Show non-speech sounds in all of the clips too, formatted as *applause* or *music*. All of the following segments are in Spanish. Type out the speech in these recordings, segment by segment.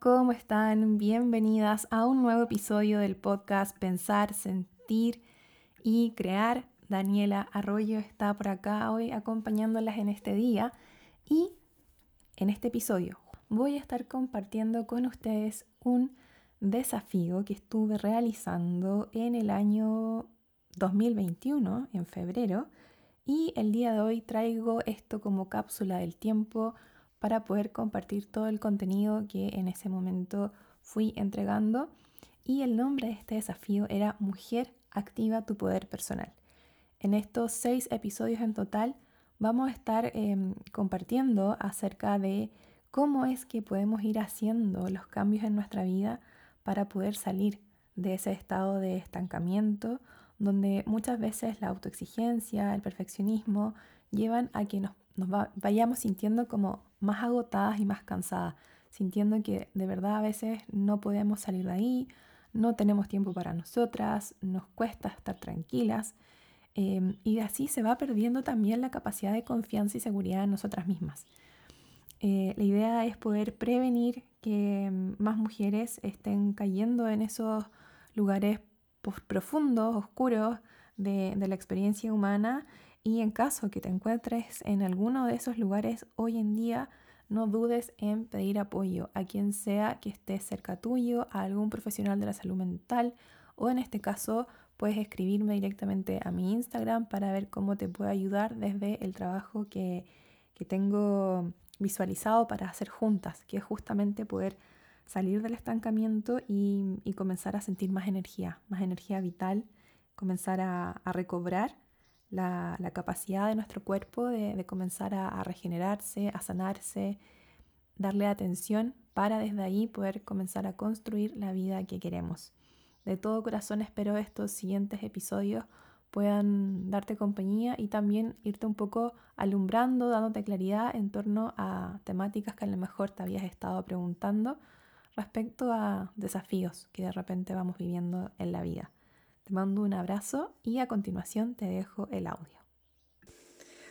¿cómo están? Bienvenidas a un nuevo episodio del podcast Pensar, Sentir y Crear. Daniela Arroyo está por acá hoy acompañándolas en este día y en este episodio voy a estar compartiendo con ustedes un desafío que estuve realizando en el año 2021, en febrero, y el día de hoy traigo esto como cápsula del tiempo para poder compartir todo el contenido que en ese momento fui entregando. Y el nombre de este desafío era Mujer, activa tu poder personal. En estos seis episodios en total vamos a estar em, compartiendo acerca de cómo es que podemos ir haciendo los cambios en nuestra vida para poder salir de ese estado de estancamiento donde muchas veces la autoexigencia, el perfeccionismo llevan a que nos, vayamos sintiendo como más agotadas y más cansadas, sintiendo que de verdad a veces no podemos salir de ahí, no tenemos tiempo para nosotras, nos cuesta estar tranquilas em, y así se va perdiendo también la capacidad de confianza y seguridad en nosotras mismas. Eh, la idea es poder prevenir que em, más mujeres estén cayendo en esos lugares profundos, oscuros de, de la experiencia humana y en caso que te encuentres en alguno de esos lugares hoy en día, no dudes en pedir apoyo a quien sea que esté cerca tuyo, a algún profesional de la salud mental o en este caso puedes escribirme directamente a mi Instagram para ver cómo te puedo ayudar desde el trabajo que, que tengo visualizado para hacer juntas, que es justamente poder salir del estancamiento y, comenzar a sentir más energía, más energía vital, comenzar a, recobrar la, capacidad de nuestro cuerpo de, comenzar a, regenerarse, a sanarse, darle atención para desde ahí poder comenzar a construir la vida que queremos. De todo corazón espero estos siguientes episodios puedan darte compañía y también irte un poco alumbrando, dándote claridad en torno a temáticas que a lo mejor te habías estado preguntando respecto a desafíos que de repente vamos viviendo en la vida. Te mando un abrazo y a continuación te dejo el audio.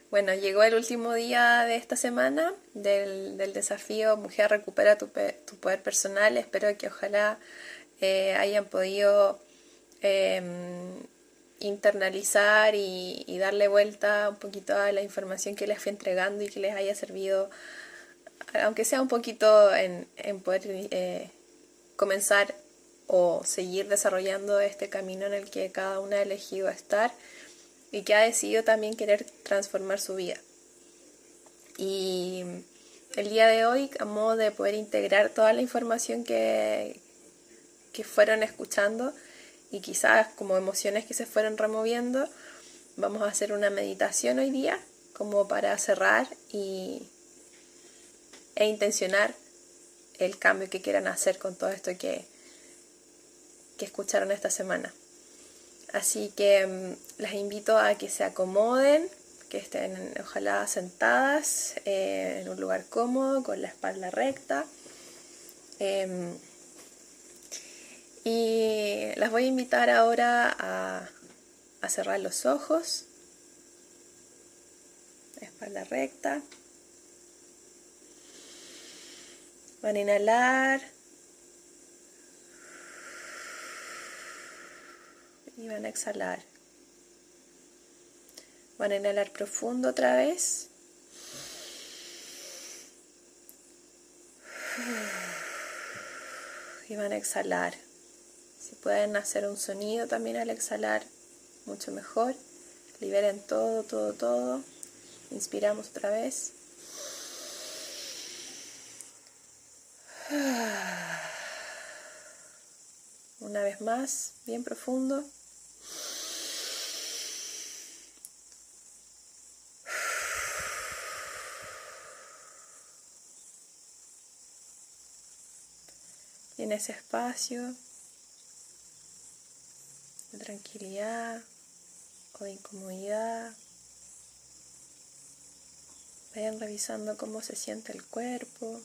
Bueno, llegó el último día de esta semana del, desafío Mujer recupera tu, poder personal. Espero que ojalá eh, hayan podido em, internalizar y, darle vuelta un poquito a la información que les fui entregando y que les haya servido, aunque sea un poquito en, poder eh, comenzar o seguir desarrollando este camino en el que cada una ha elegido estar y que ha decidido también querer transformar su vida. Y el día de hoy, a modo de poder integrar toda la información que, que fueron escuchando, y quizás como emociones que se fueron removiendo, vamos a hacer una meditación hoy día como para cerrar y, e intencionar el cambio que quieran hacer con todo esto que, que escucharon esta semana. Así que mm, las invito a que se acomoden, que estén ojalá sentadas eh, en un lugar cómodo, con la espalda recta. Em, y las voy a invitar ahora a, cerrar los ojos, espalda recta. Van a inhalar y van a exhalar. Van a inhalar profundo otra vez. Y van a exhalar. Si pueden hacer un sonido también al exhalar, mucho mejor. Liberen todo, todo, todo. Inspiramos otra vez. Una vez más, bien profundo. En ese espacio de tranquilidad o de incomodidad. Vayan revisando cómo se siente el cuerpo.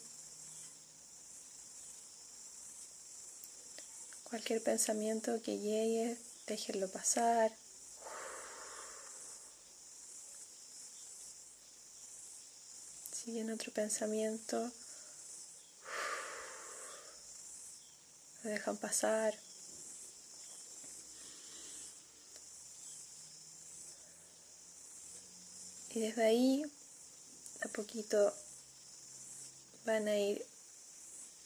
Cualquier pensamiento que llegue, déjenlo pasar. Si viene otro pensamiento, Lo dejan pasar. Y desde ahí, a poquito, van a ir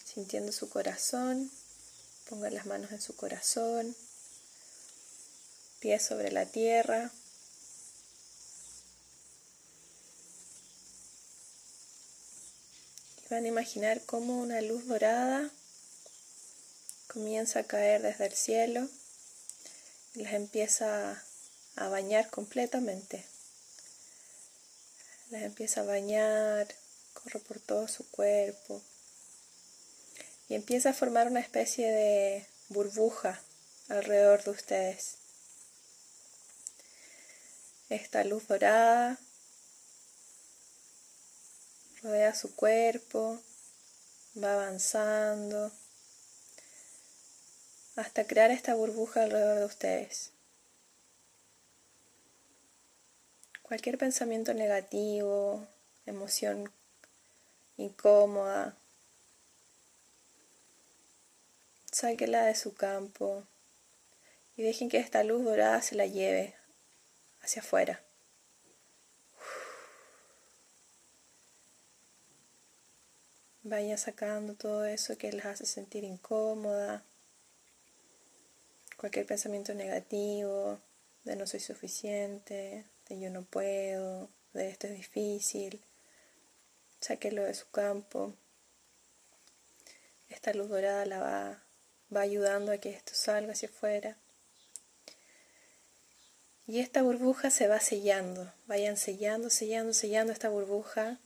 sintiendo su corazón. Pongan las manos en su corazón, pies sobre la tierra. Y van a imaginar cómo una luz dorada comienza a caer desde el cielo y les empieza a bañar completamente las empieza a bañar, corre por todo su cuerpo y empieza a formar una especie de burbuja alrededor de ustedes. Esta luz dorada rodea su cuerpo, va avanzando hasta crear esta burbuja alrededor de ustedes. Cualquier pensamiento negativo, emoción incómoda, sáquela de su campo y dejen que esta luz dorada se la lleve hacia afuera. Vaya sacando todo eso que les hace sentir incómoda, cualquier pensamiento negativo, de no soy suficiente, de yo no puedo, de esto es difícil. Sáquelo de su campo. Esta luz dorada la va, va ayudando a que esto salga hacia afuera. Y esta burbuja se va sellando. Vayan sellando, sellando, sellando esta burbuja.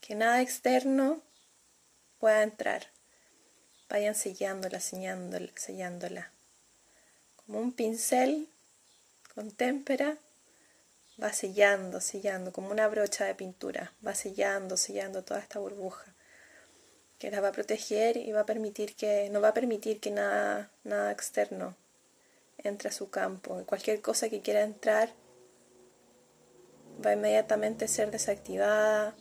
Que nada externo pueda entrar. Vayan sellándola, sellándola, sellándola. Como un pincel con témpera va sellando, sellando, como una brocha de pintura, va sellando, sellando toda esta burbuja que la va a proteger y va a permitir que, no va a permitir que nada, nada externo entre a su campo. Cualquier cosa que quiera entrar va a inmediatamente ser desactivada,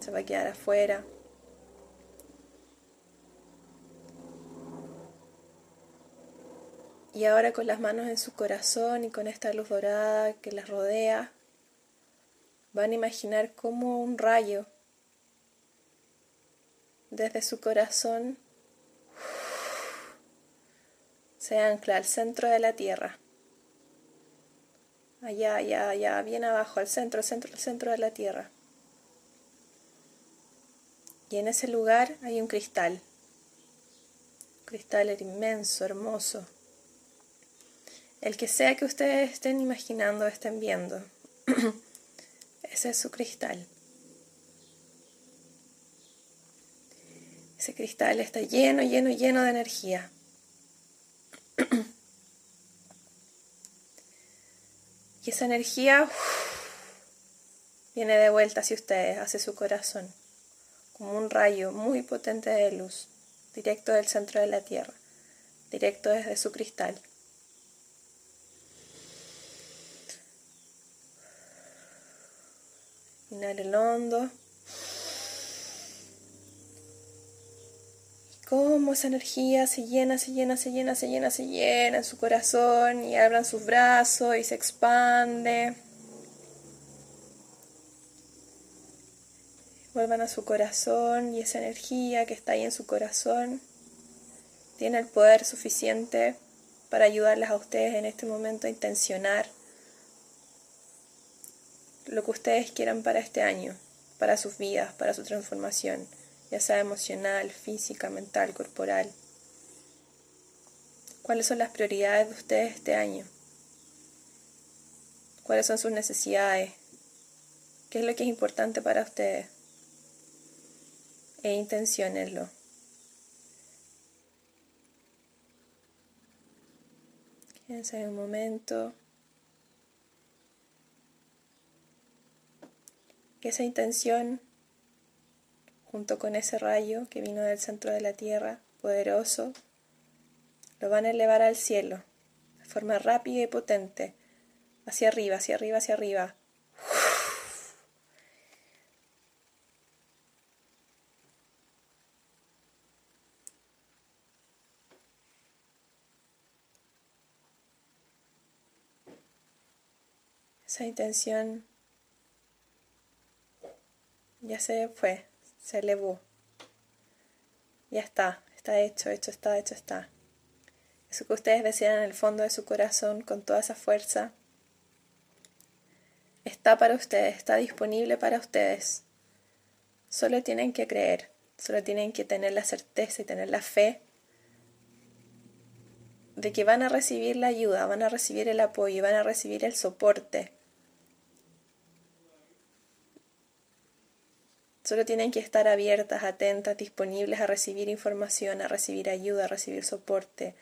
se va a quedar afuera. Y ahora con las manos en su corazón y con esta luz dorada que las rodea, van a imaginar como un rayo desde su corazón se ancla al centro de la tierra. Allá, allá, allá, bien abajo, al centro, al centro, al centro de la tierra. Y en ese lugar hay un cristal. Un cristal inmenso, hermoso el que sea que ustedes estén imaginando, estén viendo. *clears throat* Ese es su cristal. Ese cristal está lleno, lleno, lleno de energía. *clears throat* Y esa energía viene de vuelta hacia ustedes, hacia su corazón, como un rayo muy potente de luz, directo del centro de la Tierra, directo desde su cristal. El hondo. Y cómo esa energía se llena, se llena, se llena, se llena, se llena en su corazón y abran sus brazos y se expande. Vuelvan a su corazón y esa energía que está ahí en su corazón tiene el poder suficiente para ayudarles a ustedes en este momento a intencionar lo que ustedes quieran para este año, para sus vidas, para su transformación, ya sea emocional, física, mental, corporal. ¿Cuáles son las prioridades de ustedes este año? ¿Cuáles son sus necesidades? ¿Qué es lo que es importante para ustedes? E intenciónenlo. Quédense en un momento. que esa intención, junto con ese rayo que vino del centro de la tierra, poderoso, lo van a elevar al cielo, de forma rápida y potente, hacia arriba, hacia arriba, hacia arriba. Esa intención ya se fue, se elevó. Ya está, está hecho, hecho está, hecho está. Eso que ustedes desean en el fondo de su corazón con toda esa fuerza está para ustedes, está disponible para ustedes. Solo tienen que creer, solo tienen que tener la certeza y tener la fe de que van a recibir la ayuda, van a recibir el apoyo, van a recibir el soporte. Solo tienen que estar abiertas, atentas, disponibles a recibir información, a recibir ayuda, a recibir soporte,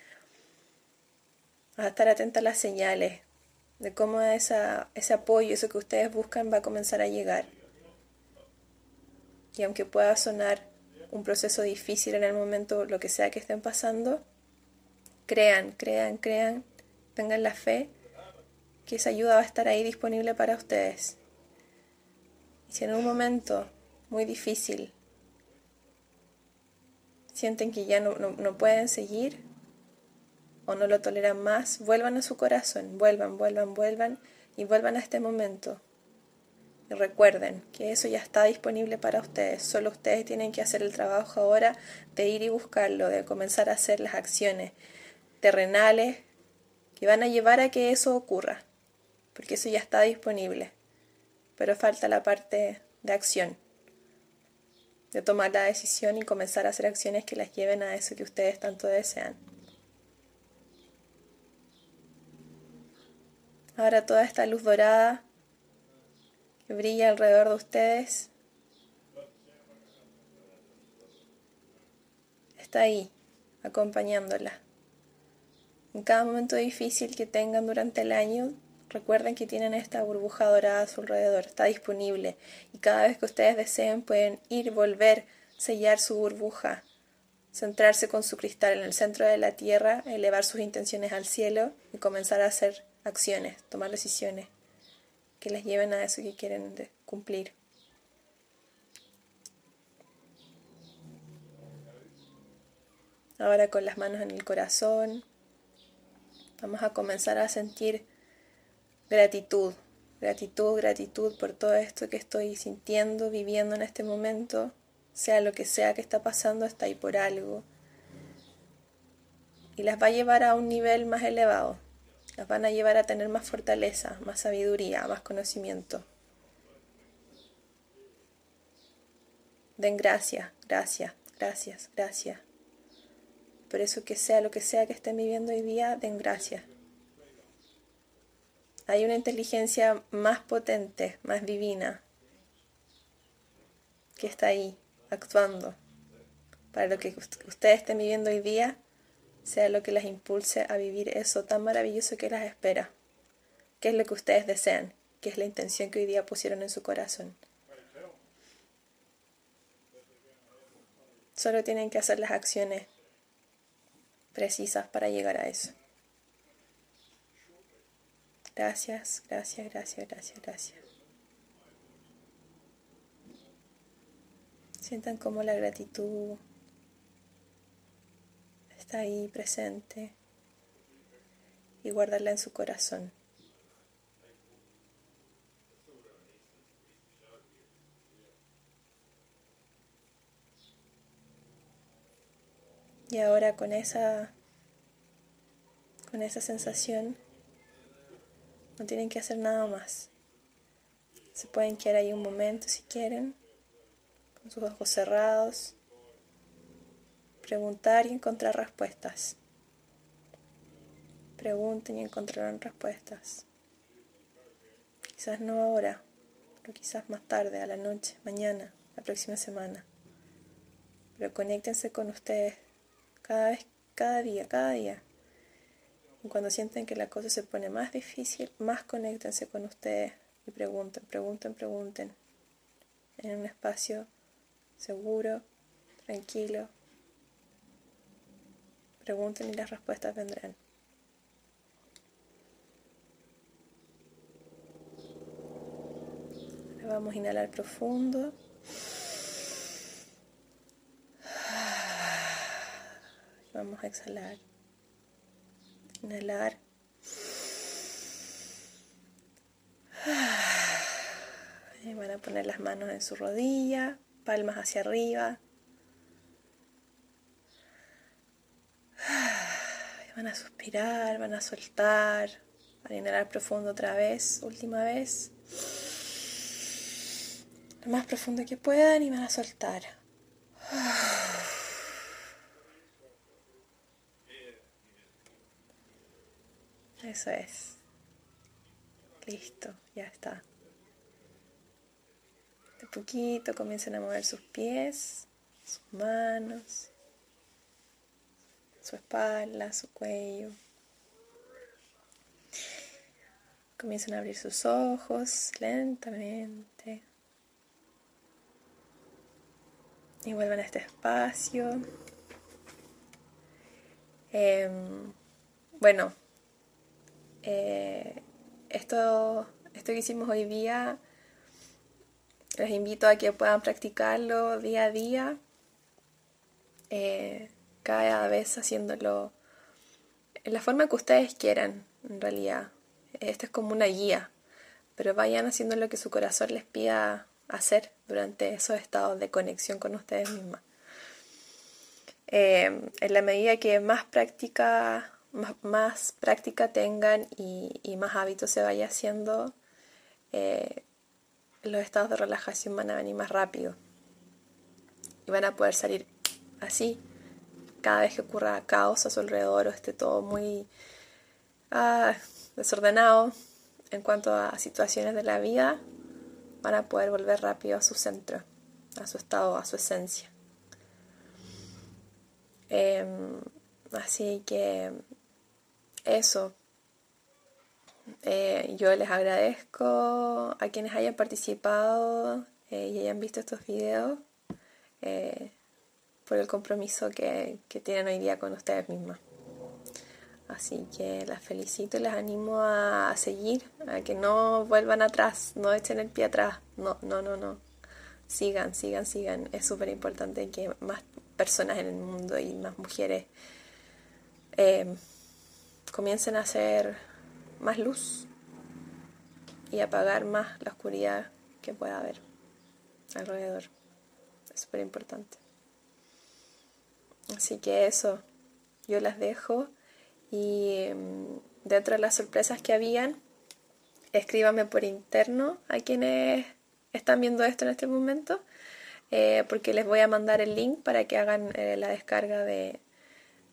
a estar atentas a las señales de cómo ese apoyo, eso que ustedes buscan va a comenzar a llegar. Y aunque pueda sonar un proceso difícil en el momento, lo que sea que estén pasando, crean, crean, crean, tengan la fe que esa ayuda va a estar ahí disponible para ustedes. Y si en un momento muy difícil. Sienten que ya no, no pueden seguir o no lo toleran más, vuelvan a su corazón, vuelvan, vuelvan, vuelvan y vuelvan a este momento. Y recuerden que eso ya está disponible para ustedes, solo ustedes tienen que hacer el trabajo ahora de ir y buscarlo, de comenzar a hacer las acciones terrenales que van a llevar a que eso ocurra, porque eso ya está disponible, pero falta la parte de acción, de tomar la decisión y comenzar a hacer acciones que las lleven a eso que ustedes tanto desean. Ahora toda esta luz dorada que brilla alrededor de ustedes está ahí, acompañándola. En cada momento difícil que tengan durante el año, recuerden que tienen esta burbuja dorada a su alrededor, está disponible y cada vez que ustedes deseen pueden ir, volver, sellar su burbuja, centrarse con su cristal en el centro de la tierra, elevar sus intenciones al cielo y comenzar a hacer acciones, tomar decisiones que les lleven a eso que quieren cumplir. Ahora con las manos en el corazón, vamos a comenzar a sentir gratitud, gratitud, gratitud por todo esto que estoy sintiendo, viviendo en este momento, sea lo que sea que está pasando, está ahí por algo. Y las va a llevar a un nivel más elevado las van a llevar a tener más fortaleza, más sabiduría, más conocimiento. Den gracias, gracias, gracias, gracias. Por eso que sea lo que sea que estén viviendo hoy día, den gracias. Hay una inteligencia más potente, más divina, que está ahí, actuando. Para lo que ustedes estén viviendo hoy día, sea lo que las impulse a vivir eso tan maravilloso que las espera. ¿Qué es lo que ustedes desean? ¿Qué es la intención que hoy día pusieron en su corazón? Solo tienen que hacer las acciones precisas para llegar a eso. Gracias, gracias, gracias, gracias, gracias. Sientan como la gratitud está ahí presente y guardarla en su corazón. Y ahora con esa con esa sensación no tienen que hacer nada más. Se pueden quedar ahí un momento si quieren, con sus ojos cerrados preguntar y encontrar respuestas. Pregunten y encontrarán respuestas. Quizás no ahora, pero quizás más tarde, a la noche, mañana, la próxima semana. Pero conéctense con ustedes cada vez, cada día, cada día. Cuando sienten que la cosa se pone más difícil, más conéctense con ustedes y pregunten, pregunten, pregunten. En un espacio seguro, tranquilo, Pregunten y las respuestas vendrán. Ahora vamos a inhalar profundo. Vamos a exhalar. Inhalar. Van a poner las manos en su rodilla, palmas hacia arriba. van a suspirar, van a soltar, van a inhalar profundo otra vez, última vez. Lo más profundo que puedan y van a soltar. Eso es. Listo, ya está. De poquito comiencen a mover sus pies, sus manos, su espalda, su cuello. Comiencen a abrir sus ojos lentamente. Y vuelvan a este espacio. Em, bueno, eh, esto, esto que hicimos hoy día, les invito a que puedan practicarlo día a día, eh, cada vez haciéndolo en la forma que ustedes quieran, en realidad. Esto es como una guía, pero vayan haciendo lo que su corazón les pida hacer durante esos estados de conexión con ustedes mismas. Eh, en la medida que más práctica más, práctica tengan y, más hábitos se vaya haciendo, eh, los estados de relajación van a venir más rápido y van a poder salir así cada vez que ocurra caos a su alrededor o esté todo muy ah, desordenado en cuanto a situaciones de la vida, van a poder volver rápido a su centro, a su estado, a su esencia. Em, así que eso. Eh, yo les agradezco a quienes hayan participado eh, y hayan visto estos videos eh, por el compromiso que, que, tienen hoy día con ustedes mismas. Así que las felicito y les animo a, a, seguir, a que no vuelvan atrás, no echen el pie atrás. No, no, no, no. Sigan, sigan, sigan. Es súper importante que más personas en el mundo y más mujeres comiencen a hacer más luz y apagar más la oscuridad que pueda haber alrededor. Es súper importante. Así que eso, yo las dejo y mm, dentro de las sorpresas que habían, escríbanme por interno a quienes están viendo esto en este momento, eh, porque les voy a mandar el link para que hagan eh, la descarga de,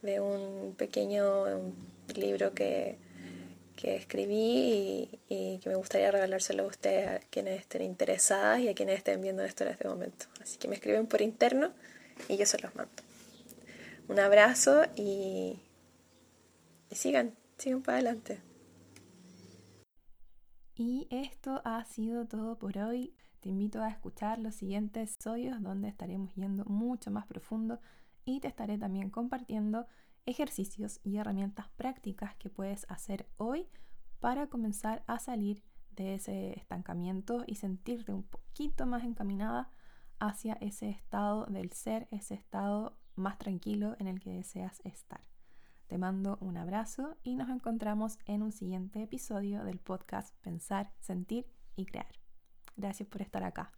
de un pequeño libro que, escribí y, que me gustaría regalárselo a ustedes, a quienes estén interesadas y a quienes estén viendo esto en este momento. Así que me escriben por interno y yo se los mando. Un abrazo y, y sigan, sigan para adelante. Y esto ha sido todo por hoy. Te invito a escuchar los siguientes episodios donde estaremos yendo mucho más profundo y te estaré también compartiendo ejercicios y herramientas prácticas que puedes hacer hoy para comenzar a salir de ese estancamiento y sentirte un poquito más encaminada hacia ese estado del ser, ese estado más tranquilo en el que deseas estar. Te mando un abrazo y nos encontramos en un siguiente episodio del podcast Pensar, Sentir y Crear. Gracias por estar acá.